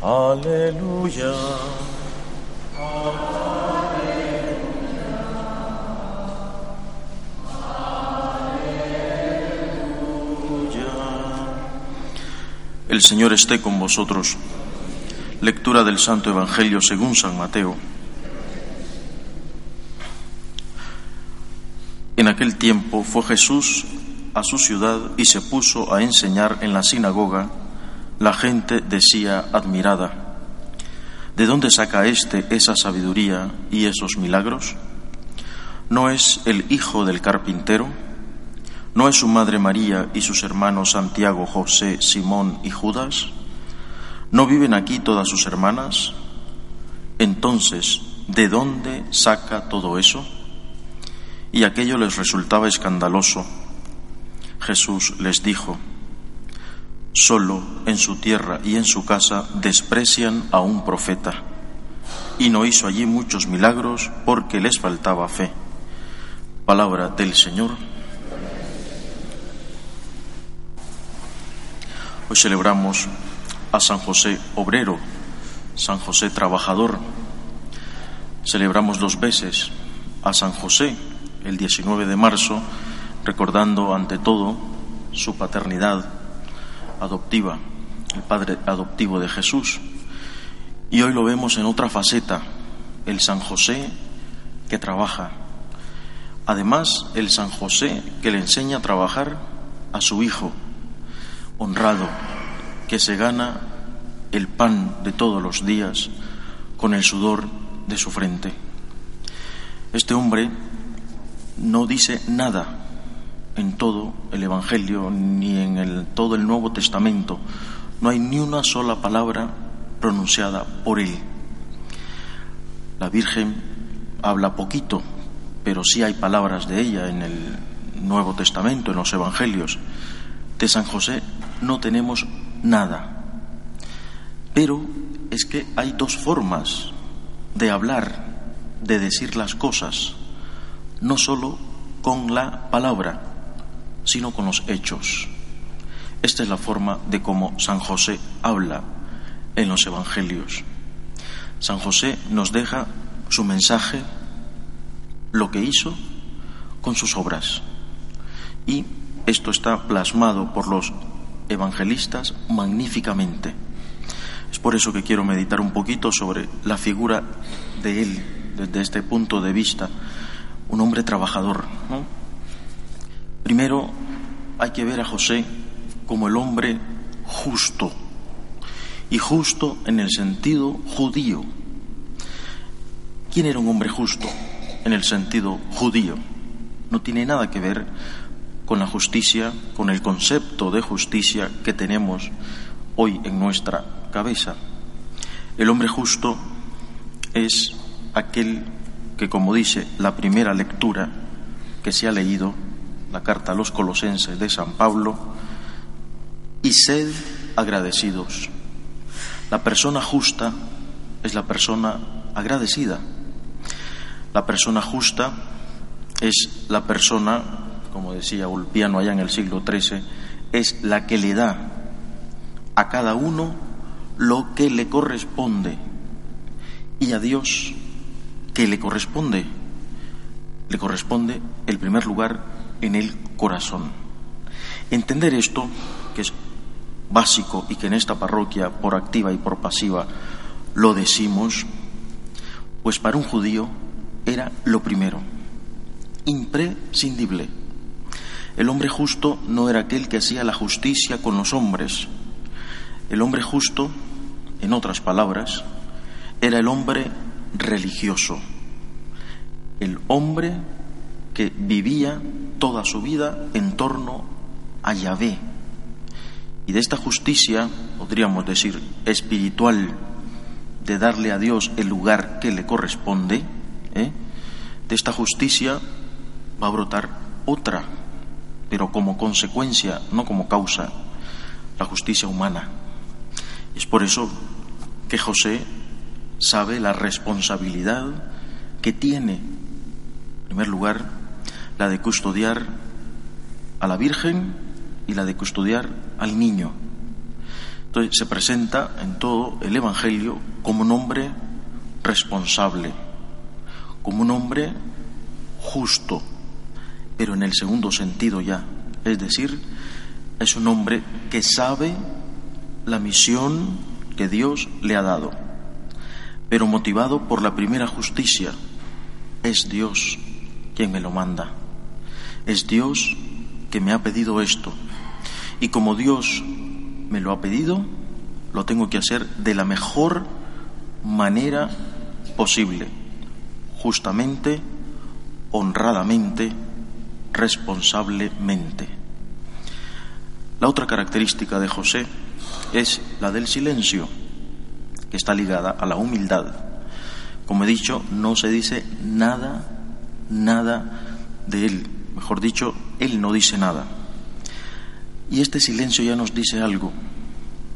Aleluya. El Señor esté con vosotros. Lectura del Santo Evangelio según San Mateo. En aquel tiempo fue Jesús a su ciudad y se puso a enseñar en la sinagoga. La gente decía admirada, ¿de dónde saca éste esa sabiduría y esos milagros? ¿No es el hijo del carpintero? ¿No es su madre María y sus hermanos Santiago, José, Simón y Judas? ¿No viven aquí todas sus hermanas? Entonces, ¿de dónde saca todo eso? Y aquello les resultaba escandaloso. Jesús les dijo, solo en su tierra y en su casa desprecian a un profeta. Y no hizo allí muchos milagros porque les faltaba fe. Palabra del Señor. Hoy celebramos a San José Obrero, San José Trabajador. Celebramos dos veces a San José, el 19 de marzo, recordando ante todo su paternidad adoptiva, el padre adoptivo de Jesús. Y hoy lo vemos en otra faceta, el San José que trabaja. Además, el San José que le enseña a trabajar a su hijo, honrado, que se gana el pan de todos los días con el sudor de su frente. Este hombre no dice nada en todo el Evangelio ni en el, todo el Nuevo Testamento. No hay ni una sola palabra pronunciada por él. La Virgen habla poquito, pero sí hay palabras de ella en el Nuevo Testamento, en los Evangelios. De San José no tenemos nada. Pero es que hay dos formas de hablar, de decir las cosas, no solo con la palabra, sino con los hechos. Esta es la forma de cómo San José habla en los Evangelios. San José nos deja su mensaje, lo que hizo con sus obras. Y esto está plasmado por los evangelistas magníficamente. Es por eso que quiero meditar un poquito sobre la figura de él desde este punto de vista, un hombre trabajador. Primero hay que ver a José como el hombre justo, y justo en el sentido judío. ¿Quién era un hombre justo en el sentido judío? No tiene nada que ver con la justicia, con el concepto de justicia que tenemos hoy en nuestra cabeza. El hombre justo es aquel que, como dice la primera lectura que se ha leído, la carta a los colosenses de San Pablo, y sed agradecidos. La persona justa es la persona agradecida. La persona justa es la persona, como decía Ulpiano allá en el siglo XIII, es la que le da a cada uno lo que le corresponde y a Dios que le corresponde. Le corresponde el primer lugar en el corazón. Entender esto, que es básico y que en esta parroquia, por activa y por pasiva, lo decimos, pues para un judío era lo primero, imprescindible. El hombre justo no era aquel que hacía la justicia con los hombres. El hombre justo, en otras palabras, era el hombre religioso, el hombre que vivía toda su vida en torno a Yahvé. Y de esta justicia, podríamos decir, espiritual, de darle a Dios el lugar que le corresponde, ¿eh? de esta justicia va a brotar otra, pero como consecuencia, no como causa, la justicia humana. Es por eso que José sabe la responsabilidad que tiene, en primer lugar, la de custodiar a la Virgen y la de custodiar al niño. Entonces se presenta en todo el Evangelio como un hombre responsable, como un hombre justo, pero en el segundo sentido ya, es decir, es un hombre que sabe la misión que Dios le ha dado, pero motivado por la primera justicia. Es Dios quien me lo manda. Es Dios que me ha pedido esto. Y como Dios me lo ha pedido, lo tengo que hacer de la mejor manera posible, justamente, honradamente, responsablemente. La otra característica de José es la del silencio, que está ligada a la humildad. Como he dicho, no se dice nada, nada de él. Mejor dicho, él no dice nada. Y este silencio ya nos dice algo,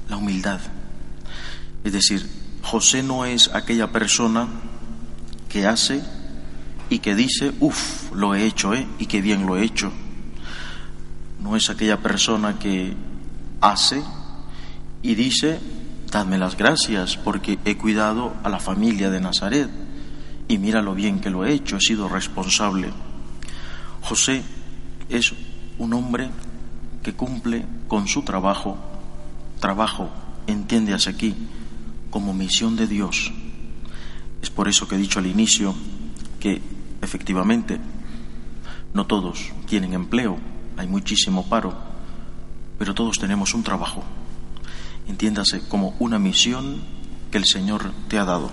la humildad. Es decir, José no es aquella persona que hace y que dice, uff, lo he hecho, ¿eh? Y qué bien lo he hecho. No es aquella persona que hace y dice, dadme las gracias porque he cuidado a la familia de Nazaret y mira lo bien que lo he hecho, he sido responsable. José es un hombre que cumple con su trabajo, trabajo, entiéndase aquí, como misión de Dios. Es por eso que he dicho al inicio que efectivamente no todos tienen empleo, hay muchísimo paro, pero todos tenemos un trabajo. Entiéndase como una misión que el Señor te ha dado.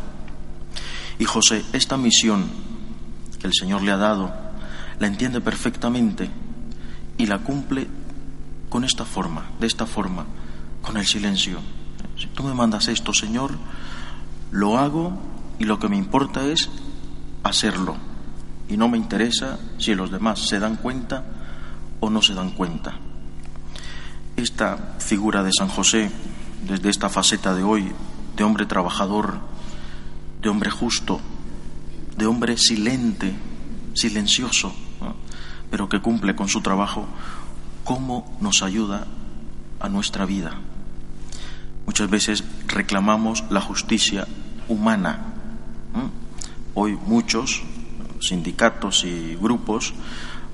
Y José, esta misión que el Señor le ha dado, la entiende perfectamente y la cumple con esta forma, de esta forma, con el silencio. Si tú me mandas esto, Señor, lo hago y lo que me importa es hacerlo. Y no me interesa si los demás se dan cuenta o no se dan cuenta. Esta figura de San José, desde esta faceta de hoy, de hombre trabajador, de hombre justo, de hombre silente, silencioso, pero que cumple con su trabajo, cómo nos ayuda a nuestra vida. Muchas veces reclamamos la justicia humana. Hoy muchos sindicatos y grupos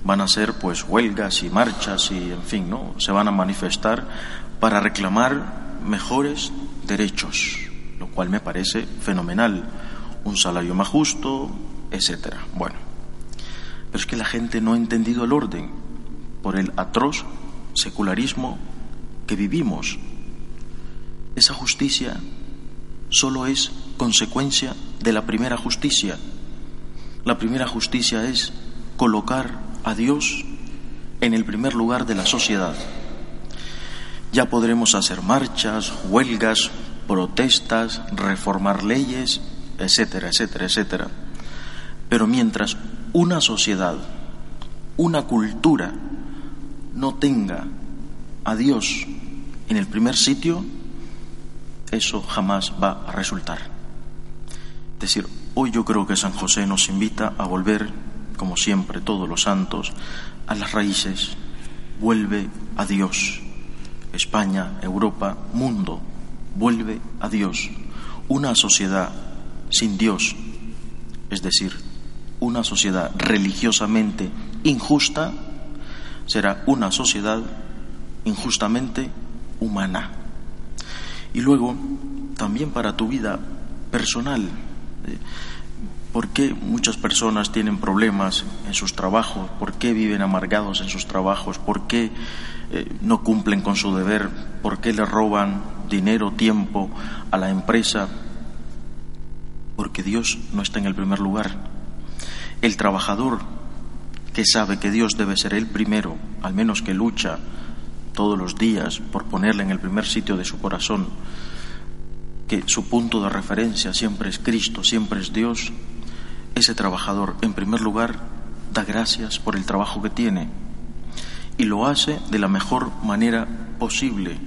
van a hacer pues huelgas y marchas y en fin, ¿no? Se van a manifestar para reclamar mejores derechos, lo cual me parece fenomenal, un salario más justo, etcétera. Bueno, pero es que la gente no ha entendido el orden por el atroz secularismo que vivimos. Esa justicia solo es consecuencia de la primera justicia. La primera justicia es colocar a Dios en el primer lugar de la sociedad. Ya podremos hacer marchas, huelgas, protestas, reformar leyes, etcétera, etcétera, etcétera. Pero mientras una sociedad, una cultura no tenga a Dios en el primer sitio, eso jamás va a resultar. Es decir, hoy yo creo que San José nos invita a volver, como siempre, todos los santos, a las raíces. Vuelve a Dios. España, Europa, mundo, vuelve a Dios. Una sociedad sin Dios, es decir, una sociedad religiosamente injusta, será una sociedad injustamente humana. Y luego, también para tu vida personal, eh, ¿por qué muchas personas tienen problemas en sus trabajos? ¿Por qué viven amargados en sus trabajos? ¿Por qué eh, no cumplen con su deber? ¿Por qué le roban dinero, tiempo a la empresa? Porque Dios no está en el primer lugar. El trabajador que sabe que Dios debe ser el primero, al menos que lucha todos los días por ponerle en el primer sitio de su corazón, que su punto de referencia siempre es Cristo, siempre es Dios, ese trabajador, en primer lugar, da gracias por el trabajo que tiene y lo hace de la mejor manera posible.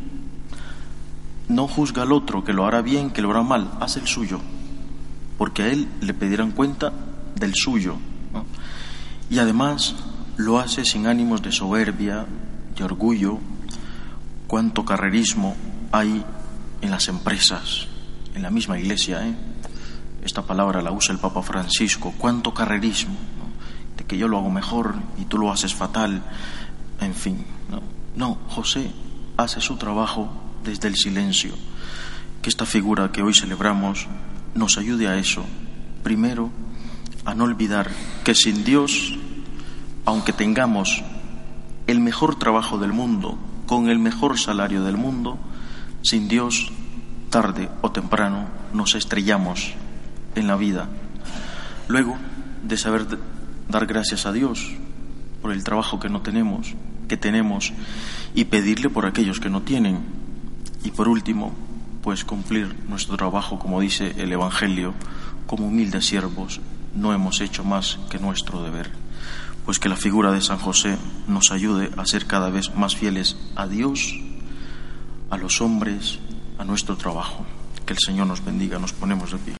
No juzga al otro que lo hará bien, que lo hará mal, hace el suyo, porque a él le pedirán cuenta del suyo y además lo hace sin ánimos de soberbia, de orgullo, cuánto carrerismo hay en las empresas, en la misma iglesia. ¿eh? Esta palabra la usa el Papa Francisco. ¿Cuánto carrerismo? De que yo lo hago mejor y tú lo haces fatal. En fin, no, no José hace su trabajo desde el silencio. Que esta figura que hoy celebramos nos ayude a eso. Primero, a no olvidar que sin Dios, aunque tengamos el mejor trabajo del mundo, con el mejor salario del mundo, sin Dios, tarde o temprano, nos estrellamos en la vida. Luego, de saber dar gracias a Dios por el trabajo que no tenemos, que tenemos, y pedirle por aquellos que no tienen. Y por último, pues cumplir nuestro trabajo, como dice el Evangelio, como humildes siervos, no hemos hecho más que nuestro deber. Pues que la figura de San José nos ayude a ser cada vez más fieles a Dios, a los hombres, a nuestro trabajo. Que el Señor nos bendiga, nos ponemos de pie.